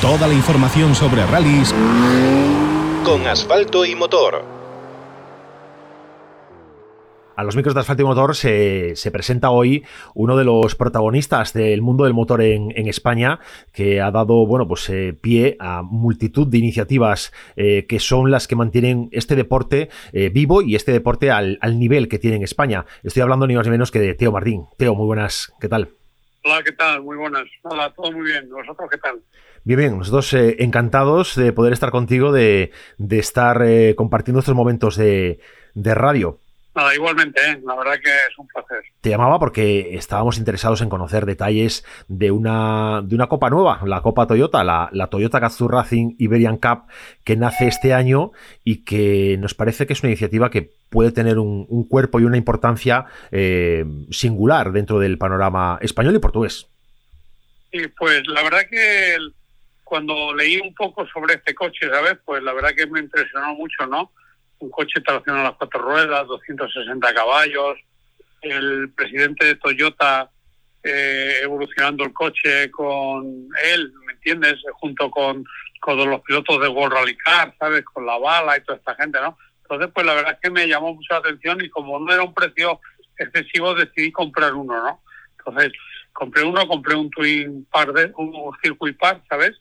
Toda la información sobre rallies con asfalto y motor. A los micros de asfalto y motor se, presenta hoy uno de los protagonistas del mundo del motor en, España, que ha dado bueno, pues, eh, pie a multitud de iniciativas eh, que son las que mantienen este deporte eh, vivo y este deporte al, nivel que tiene en España. Estoy hablando ni más ni menos que de Teo Martín. Teo, muy buenas, ¿qué tal? Hola, ¿qué tal? Muy buenas. Hola, todo muy bien. ¿Vosotros qué tal? Bien, bien, nosotros encantados de poder estar contigo, de, estar compartiendo estos momentos de, de radio. Nada, igualmente, ¿eh? la verdad que es un placer. Te llamaba porque estábamos interesados en conocer detalles de una, de una copa nueva, la Copa Toyota, la, Toyota Gazoo Racing Iberian Cup, que nace este año y que nos parece que es una iniciativa que puede tener un, cuerpo y una importancia eh, singular dentro del panorama español y portugués. Sí, pues la verdad que cuando leí un poco sobre este coche, ¿sabes? Pues la verdad que me impresionó mucho, ¿no? un coche traccionado a las cuatro ruedas, 260 caballos, el presidente de Toyota eh, evolucionando el coche con él, ¿me entiendes? Junto con, con los pilotos de World Rally Car, ¿sabes? Con la bala y toda esta gente, ¿no? Entonces, pues la verdad es que me llamó mucho la atención y como no era un precio excesivo, decidí comprar uno, ¿no? Entonces, compré uno, compré un Twin Par, de, un Circuit Par, ¿sabes?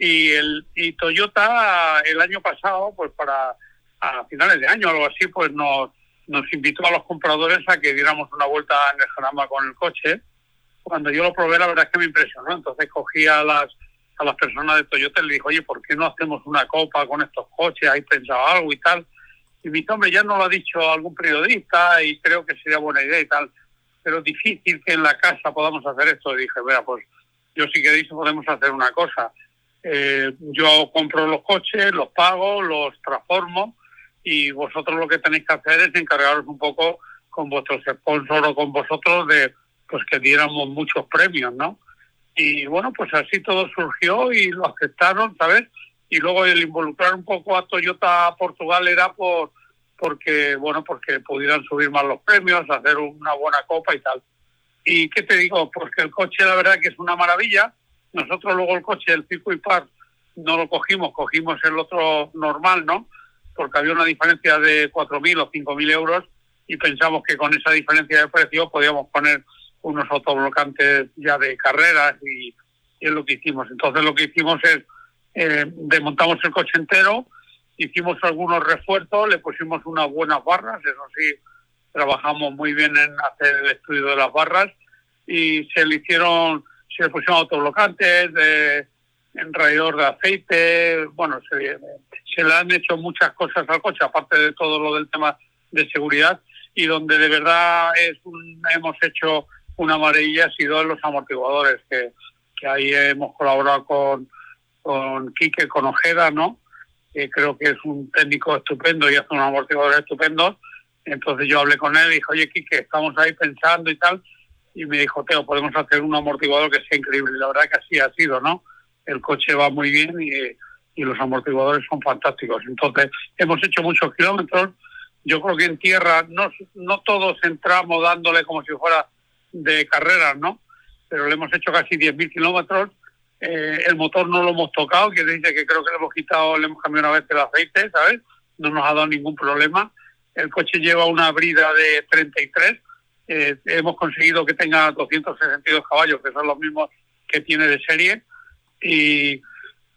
Y el y Toyota el año pasado, pues para a finales de año o algo así, pues nos, nos invitó a los compradores a que diéramos una vuelta en el Jarama con el coche. Cuando yo lo probé, la verdad es que me impresionó. Entonces cogí a las, a las personas de Toyota y le dije, oye, ¿por qué no hacemos una copa con estos coches? ¿Hay pensado algo y tal? Y mi hombre, ya no lo ha dicho algún periodista y creo que sería buena idea y tal. Pero difícil que en la casa podamos hacer esto. Y dije, vea, pues yo si queréis podemos hacer una cosa. Eh, yo compro los coches, los pago, los transformo y vosotros lo que tenéis que hacer es encargaros un poco con vuestros sponsors o con vosotros de pues que diéramos muchos premios, ¿no? Y bueno, pues así todo surgió y lo aceptaron, ¿sabes? Y luego el involucrar un poco a Toyota Portugal era por porque bueno, porque pudieran subir más los premios, hacer una buena copa y tal. ¿Y qué te digo? Porque el coche la verdad que es una maravilla. Nosotros luego el coche del Pico y Par no lo cogimos, cogimos el otro normal, ¿no? porque había una diferencia de 4.000 o 5.000 euros y pensamos que con esa diferencia de precio podíamos poner unos autoblocantes ya de carreras y, es lo que hicimos. Entonces lo que hicimos es eh, desmontamos el coche entero, hicimos algunos refuerzos, le pusimos unas buenas barras, eso sí, trabajamos muy bien en hacer el estudio de las barras y se le hicieron, se le pusieron autoblocantes, de, enrayador de aceite, bueno, se, le han hecho muchas cosas al coche, aparte de todo lo del tema de seguridad, y donde de verdad es hemos hecho una maravilla ha sido en los amortiguadores, que, que ahí hemos colaborado con, con Quique, con Ojeda, ¿no? Creo que es un técnico estupendo y hace unos amortiguadores estupendos. Entonces yo hablé con él y dije, oye, Quique, estamos ahí pensando y tal. Y me dijo, Teo, podemos hacer un amortiguador que sea increíble. Y la verdad que así ha sido, ¿no? El coche va muy bien y y los amortiguadores son fantásticos. Entonces, hemos hecho muchos kilómetros. Yo creo que en tierra no, no todos entramos dándole como si fuera de carreras, ¿no? Pero le hemos hecho casi 10.000 kilómetros. Eh, el motor no lo hemos tocado, que dice que creo que le hemos quitado, le hemos cambiado una vez el aceite, ¿sabes? No nos ha dado ningún problema. El coche lleva una brida de 33. Eh, hemos conseguido que tenga 262 caballos, que son los mismos que tiene de serie. Y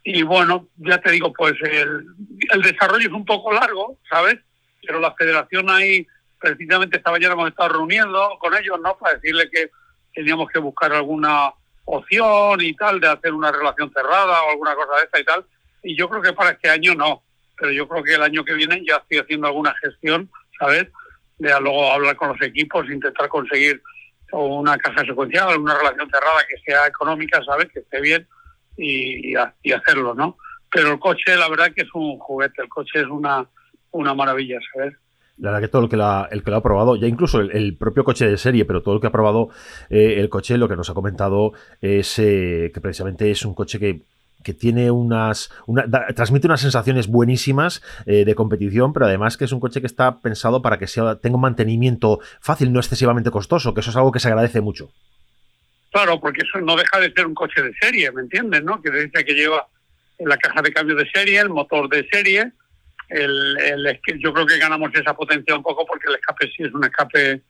y bueno, ya te digo, pues el, el desarrollo es un poco largo, ¿sabes? Pero la federación ahí, precisamente esta mañana hemos estado reuniendo con ellos, ¿no? Para decirle que teníamos que buscar alguna opción y tal, de hacer una relación cerrada o alguna cosa de esta y tal. Y yo creo que para este año no, pero yo creo que el año que viene ya estoy haciendo alguna gestión, ¿sabes? De luego hablar con los equipos, intentar conseguir una casa secuencial, una relación cerrada que sea económica, ¿sabes? Que esté bien y, hacerlo, ¿no? Pero el coche, la verdad que es un juguete, el coche es una, una maravilla, ¿sabes? La verdad que todo el que, el que lo ha probado, ya incluso el, propio coche de serie, pero todo el que ha probado eh, el coche, lo que nos ha comentado es eh, que precisamente es un coche que, que tiene unas. transmite unas sensaciones buenísimas eh, de competición, pero además que es un coche que está pensado para que sea, tenga un mantenimiento fácil, no excesivamente costoso, que eso es algo que se agradece mucho. Claro, porque eso no deja de ser un coche de serie, ¿me entiendes? ¿No? Que dice que lleva la caja de cambio de serie, el motor de serie. El, el, yo creo que ganamos esa potencia un poco porque el escape sí es un escape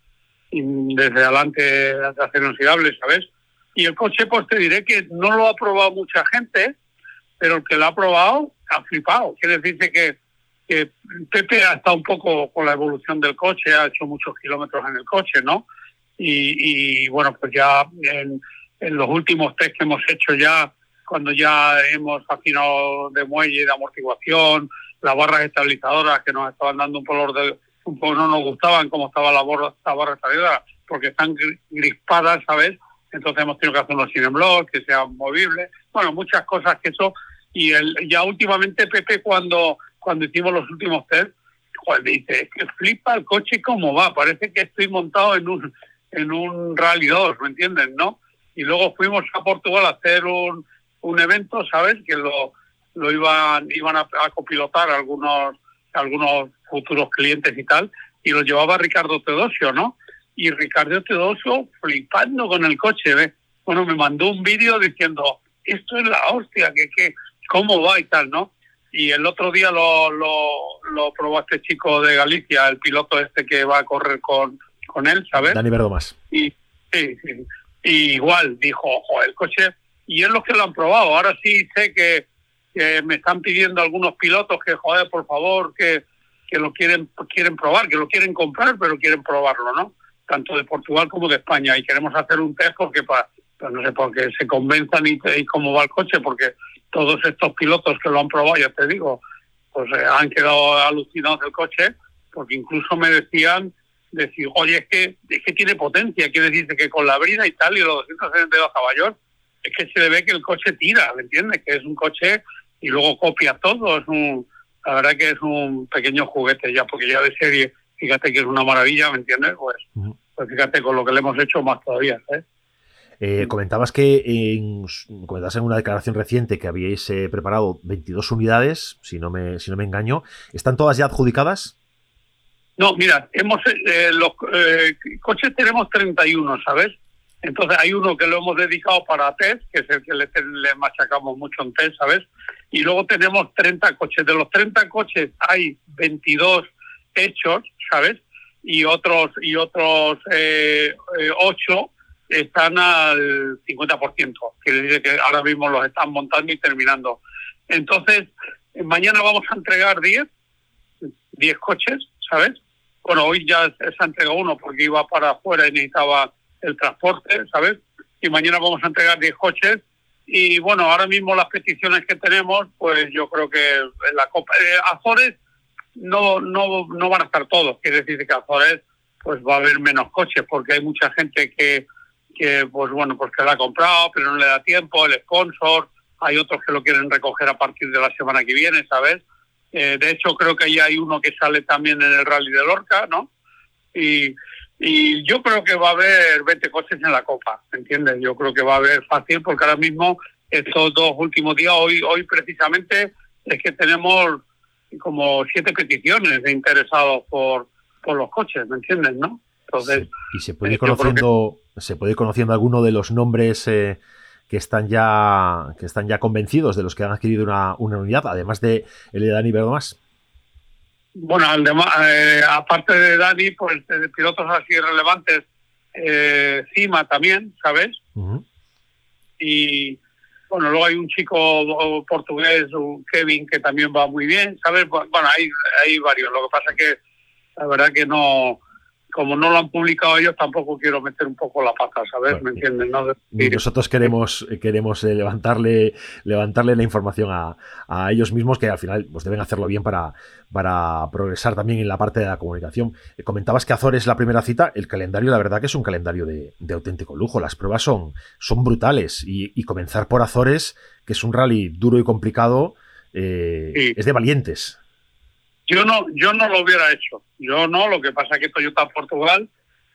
desde adelante de acero inoxidable, ¿sabes? Y el coche, pues te diré que no lo ha probado mucha gente, pero el que lo ha probado ha flipado. Quiere decirse que, que Pepe ha estado un poco con la evolución del coche, ha hecho muchos kilómetros en el coche, ¿no? Y, y bueno, pues ya en, en los últimos test que hemos hecho ya, cuando ya hemos afinado de muelle, de amortiguación, las barras estabilizadoras que nos estaban dando un color de, un poco no nos gustaban cómo estaba la barra, la barra estabilizadora, porque están grispadas, ¿sabes? Entonces hemos tenido que hacer unos sin block, que sean movibles, bueno, muchas cosas que eso, y el, ya últimamente Pepe cuando, cuando hicimos los últimos test, me dice, es que flipa el coche cómo va, parece que estoy montado en un, en un Rally 2, ¿me entienden, no? Y luego fuimos a Portugal a hacer un, un evento, ¿sabes? Que lo, lo iban, iban a, copilotar algunos, algunos futuros clientes y tal, y lo llevaba Ricardo Teodosio, ¿no? Y Ricardo Teodosio flipando con el coche, ¿ves? Bueno, me mandó un vídeo diciendo, esto es la hostia, que, que, ¿cómo va y tal, no? Y el otro día lo, lo, lo probó este chico de Galicia, el piloto este que va a correr con, con él, ¿sabes? Dani Verdomas. Y, sí, sí. Y igual dijo, ojo, el coche, y es los que lo han probado. Ahora sí sé que, que me están pidiendo algunos pilotos que, joder, por favor, que, que lo quieren, quieren probar, que lo quieren comprar, pero quieren probarlo, ¿no? Tanto de Portugal como de España. Y queremos hacer un test porque para, no sé, porque se convenzan y, y, cómo va el coche, porque todos estos pilotos que lo han probado, ya te digo, pues eh, han quedado alucinados del coche, porque incluso me decían decir, oye, es que, es que tiene potencia, quiere decir que con la brida y tal y los 272 caballos, es que se le ve que el coche tira, ¿me entiendes? Que es un coche y luego copia todo, es un, la verdad que es un pequeño juguete ya, porque ya de serie, fíjate que es una maravilla, ¿me entiendes? Pues, pues fíjate con lo que le hemos hecho más todavía, ¿eh? Eh, comentabas que en, comentabas en una declaración reciente que habíais eh, preparado 22 unidades, si no me si no me engaño, ¿están todas ya adjudicadas? No, mira, hemos eh, los eh, coches tenemos 31, ¿sabes? Entonces hay uno que lo hemos dedicado para test, que es el que le, le, machacamos mucho en test, ¿sabes? Y luego tenemos 30 coches. De los 30 coches hay 22 hechos, ¿sabes? Y otros y otros eh, eh, 8 están al 50%. Quiere decir que ahora mismo los están montando y terminando. Entonces, mañana vamos a entregar 10, 10 coches, ¿sabes? Bueno, hoy ya se ha entregado uno porque iba para afuera y necesitaba el transporte, ¿sabes? Y mañana vamos a entregar 10 coches. Y bueno, ahora mismo las peticiones que tenemos, pues yo creo que en la Copa eh, Azores no, no, no van a estar todos. Quiere decir que Azores pues va a haber menos coches porque hay mucha gente que, que pues bueno, pues que la ha comprado, pero no le da tiempo, el sponsor, hay otros que lo quieren recoger a partir de la semana que viene, ¿sabes? Eh, de hecho, creo que ya hay uno que sale también en el Rally de Lorca, ¿no? Y, y yo creo que va a haber 20 coches en la Copa, ¿entiendes? Yo creo que va a haber fácil porque ahora mismo estos dos últimos días, hoy, hoy precisamente, es que tenemos como siete peticiones de interesados por, por los coches, ¿me entiendes, no? Entonces, y se puede ir conociendo, que... se puede ir conociendo alguno de los nombres eh, que están ya que están ya convencidos de los que han adquirido una, una unidad, además de el de Dani Verdomás. Bueno, eh, aparte de Dani, pues de pilotos así relevantes, eh, Cima también, ¿sabes? Uh -huh. Y bueno, luego hay un chico portugués, un Kevin, que también va muy bien, ¿sabes? Bueno, hay, hay varios. Lo que pasa es que la verdad que no, como no lo han publicado ellos, tampoco quiero meter un poco la pata, ¿sabes? Bueno, ¿Me entienden? ¿no? Nosotros queremos, queremos eh, levantarle, levantarle la información a, a, ellos mismos que al final pues, deben hacerlo bien para, para progresar también en la parte de la comunicación. Eh, comentabas que Azores es la primera cita, el calendario la verdad que es un calendario de, de auténtico lujo, las pruebas son, son brutales y, y, comenzar por Azores, que es un rally duro y complicado, eh, sí. es de valientes. Yo no, yo no lo hubiera hecho. Yo no, lo que pasa es que Toyota Portugal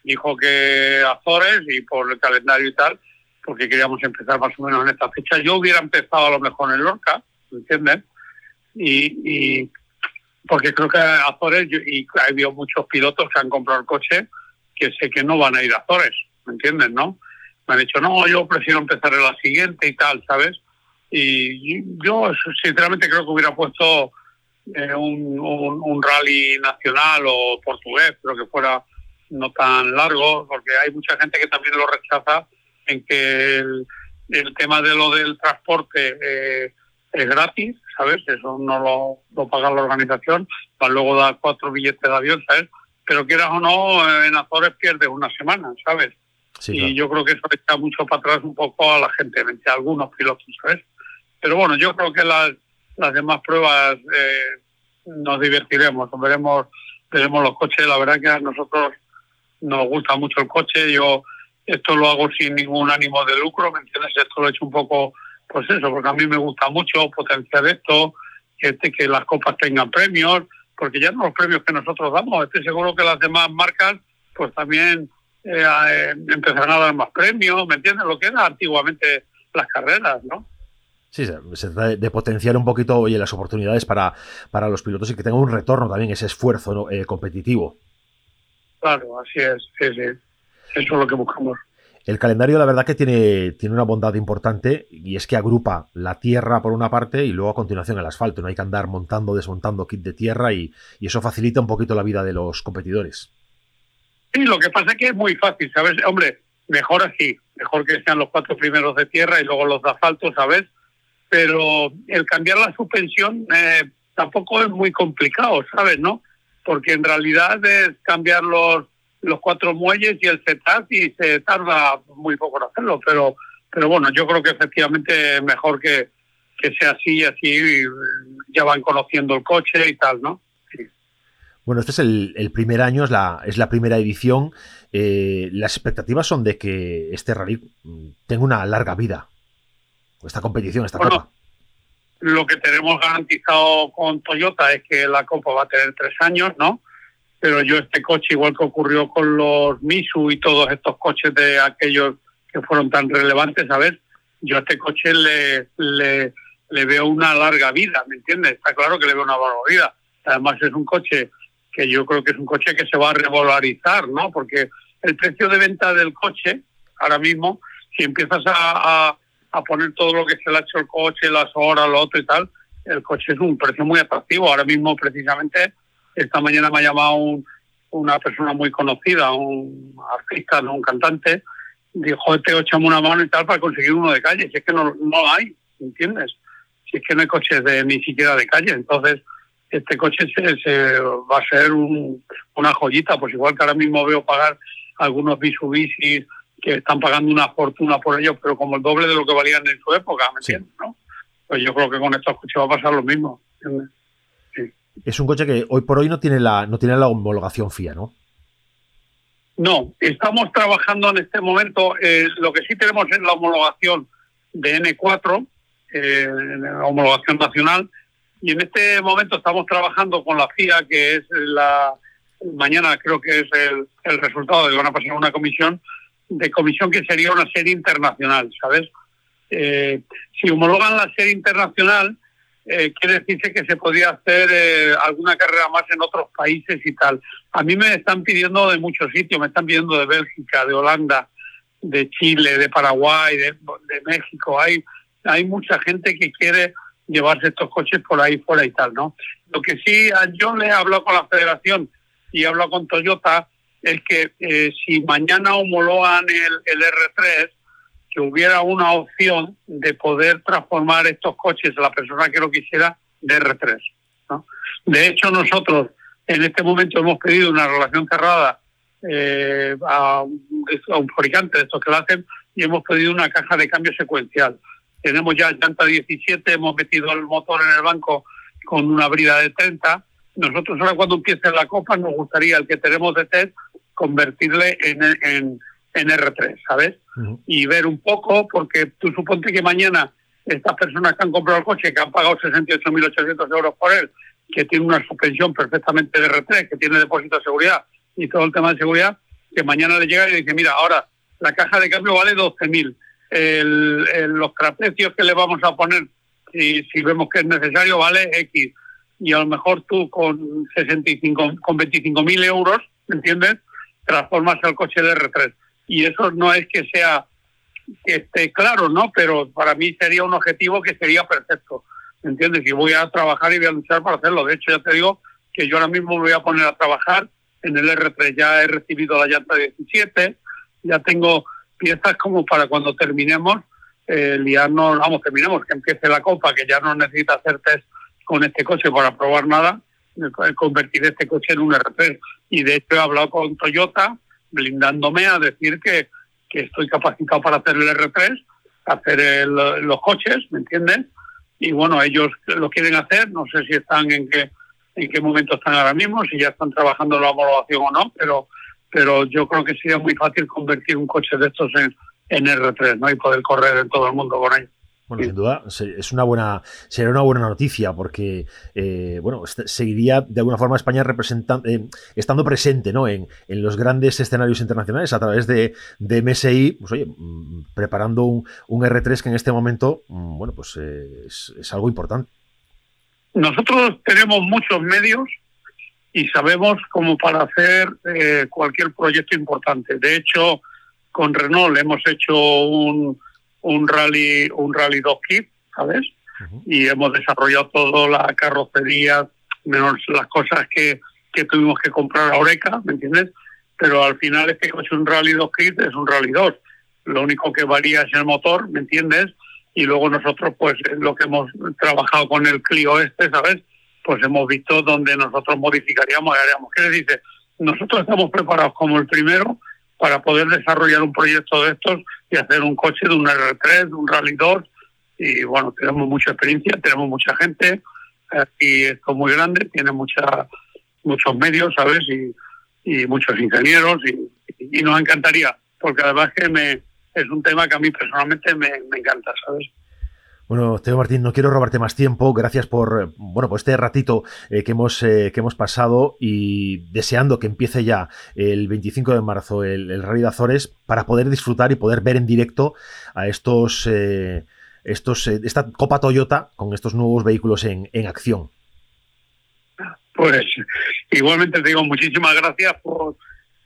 dijo que Azores y por el calendario y tal, porque queríamos empezar más o menos en esta fecha. Yo hubiera empezado a lo mejor en Lorca, ¿me entiendes? Y, y porque creo que Azores, y ha habido muchos pilotos que han comprado el coche que sé que no van a ir a Azores, ¿me entiendes? ¿No? me han dicho, no, yo prefiero empezar en la siguiente y tal, ¿sabes? Y yo sinceramente creo que hubiera puesto eh, un, un, rally nacional o portugués, pero que fuera no tan largo, porque hay mucha gente que también lo rechaza en que el, tema de lo del transporte eh, es gratis, ¿sabes? Eso no lo, lo paga la organización, para luego dar cuatro billetes de avión, ¿sabes? Pero quieras o no, en Azores pierdes una semana, ¿sabes? y yo creo que eso echa mucho para atrás un poco a la gente, a algunos pilotos, ¿sabes? Pero bueno, yo creo que las, las demás pruebas eh, nos divertiremos, veremos, veremos los coches. La verdad que a nosotros nos gusta mucho el coche. Yo esto lo hago sin ningún ánimo de lucro, ¿me entiendes? Esto lo he hecho un poco, pues eso, porque a mí me gusta mucho potenciar esto, que, que las copas tengan premios, porque ya no los premios que nosotros damos, estoy seguro que las demás marcas pues también eh, eh, empezarán a dar más premios, ¿me entiendes? Lo que era antiguamente las carreras, ¿no? Sí, se trata de potenciar un poquito oye, las oportunidades para, para los pilotos y que tengan un retorno también, ese esfuerzo eh, competitivo. Claro, así es, sí, sí. Eso es lo que buscamos. El calendario, la verdad, que tiene, tiene una bondad importante y es que agrupa la tierra por una parte y luego a continuación el asfalto. No hay que andar montando, desmontando kit de tierra y, y eso facilita un poquito la vida de los competidores. Sí, lo que pasa es que es muy fácil, ¿sabes? Hombre, mejor así, mejor que sean los cuatro primeros de tierra y luego los de asfalto, ¿sabes? Pero el cambiar la suspensión eh, tampoco es muy complicado, ¿sabes? ¿No? Porque en realidad es cambiar los, los cuatro muelles y el setup y se tarda muy poco en hacerlo, pero pero bueno, yo creo que efectivamente es mejor que, que sea así y así ya van conociendo el coche y tal, ¿no? Bueno, este es el, primer año, es la, es la primera edición. Eh, las expectativas son de que este rally mm, tenga una larga vida. Esta competición, esta copa. Lo que tenemos garantizado con Toyota es que la copa va a tener tres años, ¿no? Pero yo este coche, igual que ocurrió con los Misu y todos estos coches de aquellos que fueron tan relevantes, ¿sabes? Yo a este coche le, le, le veo una larga vida, ¿me entiendes? Está claro que le veo una larga vida. Además es un coche que yo creo que es un coche que se va a revalorizar, ¿no? Porque el precio de venta del coche, ahora mismo, si empiezas a, a, poner todo lo que se le ha hecho el coche, las horas, lo otro y tal, el coche es un precio muy atractivo. Ahora mismo, precisamente, esta mañana me ha llamado un, una persona muy conocida, un artista, ¿no? un cantante, dijo, te echamos una mano y tal para conseguir uno de calle. Si es que no, no hay, ¿entiendes? Si es que no hay coches de, ni siquiera de calle. Entonces, este coche se, va a ser una joyita, pues igual que ahora mismo veo pagar algunos Mitsubishi que están pagando una fortuna por ellos, pero como el doble de lo que valían en su época, ¿me entiendes? ¿no? Pues yo creo que con estos coches va a pasar lo mismo. Es un coche que hoy por hoy no tiene la, no tiene la homologación FIA, ¿no? No, estamos trabajando en este momento. Eh, lo que sí tenemos es la homologación de N4, eh, la homologación nacional, y en este momento estamos trabajando con la FIA, que es la mañana creo que es el, el resultado de van a pasar una comisión de comisión que sería una serie internacional, ¿sabes? Eh, si homologan la serie internacional, eh, quiere decirse que se podría hacer eh, alguna carrera más en otros países y tal. A mí me están pidiendo de muchos sitios, me están pidiendo de Bélgica, de Holanda, de Chile, de Paraguay, de, de México. Hay, hay mucha gente que quiere llevarse estos coches por ahí fuera y tal, ¿no? Lo que sí, yo le he hablado con la federación y he hablado con Toyota es que eh, si mañana homologan el, el R3, que hubiera una opción de poder transformar estos coches, la persona que lo quisiera, de R3. ¿no? De hecho, nosotros en este momento hemos pedido una relación cerrada eh, a, un fabricante de estos que lo hacen y hemos pedido una caja de cambio secuencial tenemos ya llanta 17, hemos metido el motor en el banco con una brida de 30. Nosotros ahora cuando empiece la copa nos gustaría el que tenemos de test convertirle en, en, en R3, ¿sabes? Y ver un poco, porque tú suponte que mañana estas personas que han comprado el coche, que han pagado 68.800 euros por él, que tiene una suspensión perfectamente de R3, que tiene depósito de seguridad y todo el tema de seguridad, que mañana le llega y dice, mira, ahora la caja de cambio vale 12.000 el, los trapecios que le vamos a poner, si, si vemos que es necesario, vale X. Y a lo mejor tú con 65, con 25 mil euros, ¿entiendes? Transformas el coche de R3. Y eso no es que sea que esté claro, ¿no? Pero para mí sería un objetivo que sería perfecto, ¿me entiendes? Y voy a trabajar y voy a luchar para hacerlo. De hecho, ya te digo que yo ahora mismo me voy a poner a trabajar en el R3. Ya he recibido la llanta 17, ya tengo piezas como para cuando terminemos, eh, liarnos, vamos, terminemos, que empiece la copa, que ya no necesita hacer test con este coche para probar nada, convertir este coche en un R3. Y de hecho he hablado con Toyota, blindándome a decir que, que estoy capacitado para hacer el R3, hacer los coches, ¿me entiendes? Y bueno, ellos lo quieren hacer, no sé si están en qué, en qué momento están ahora mismo, si ya están trabajando la homologación o no, pero, pero yo creo que sería muy fácil convertir un coche de estos en, en R3, ¿no? Y poder correr en todo el mundo con ellos. Bueno, sin duda, es una buena, sería una buena noticia porque, eh, bueno, seguiría de alguna forma España representando, eh, estando presente, ¿no? En, los grandes escenarios internacionales a través de, de MSI, pues oye, mm, preparando un, R3 que en este momento, mm, bueno, pues eh, es, algo importante. Nosotros tenemos muchos medios y sabemos cómo para hacer cualquier proyecto importante. De hecho, con Renault hemos hecho un un rally, un rally 2 kit, ¿sabes? Y hemos desarrollado toda la carrocería, menos las cosas que, que tuvimos que comprar a Oreca, ¿me entiendes? Pero al final este coche un rally 2 kit es un rally 2. Lo único que varía es el motor, ¿me entiendes? Y luego nosotros, pues, lo que hemos trabajado con el Clio este, ¿sabes? Pues hemos visto donde nosotros modificaríamos y haríamos. ¿Qué le dice? Nosotros estamos preparados como el primero para poder desarrollar un proyecto de estos y hacer un coche de un R3, de un Rally 2. Y bueno, tenemos mucha experiencia, tenemos mucha gente y esto es muy grande, tiene mucha, muchos medios, ¿sabes? Y, muchos ingenieros y, nos encantaría, porque además que me, es un tema que a mí personalmente me, me encanta, ¿sabes? Bueno, Teo Martín, no quiero robarte más tiempo. Gracias por bueno por este ratito eh, que hemos eh, que hemos pasado y deseando que empiece ya el 25 de marzo el, Rally de Azores para poder disfrutar y poder ver en directo a estos eh, estos esta Copa Toyota con estos nuevos vehículos en, en acción. Pues igualmente te digo muchísimas gracias por,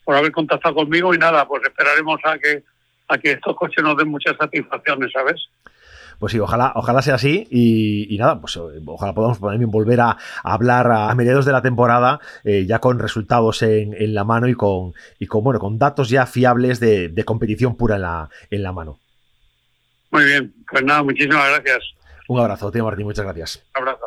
por haber contactado conmigo y nada, pues esperaremos a que a que estos coches nos den muchas satisfacciones, ¿sabes? Pues sí, ojalá, ojalá sea así y, nada, pues eh, ojalá podamos también volver a, hablar a, mediados de la temporada eh, ya con resultados en, la mano y con, y con, bueno, con datos ya fiables de, competición pura en la, en la mano. Muy bien, pues nada, muchísimas gracias. Un abrazo, tío Martín, muchas gracias. Un abrazo.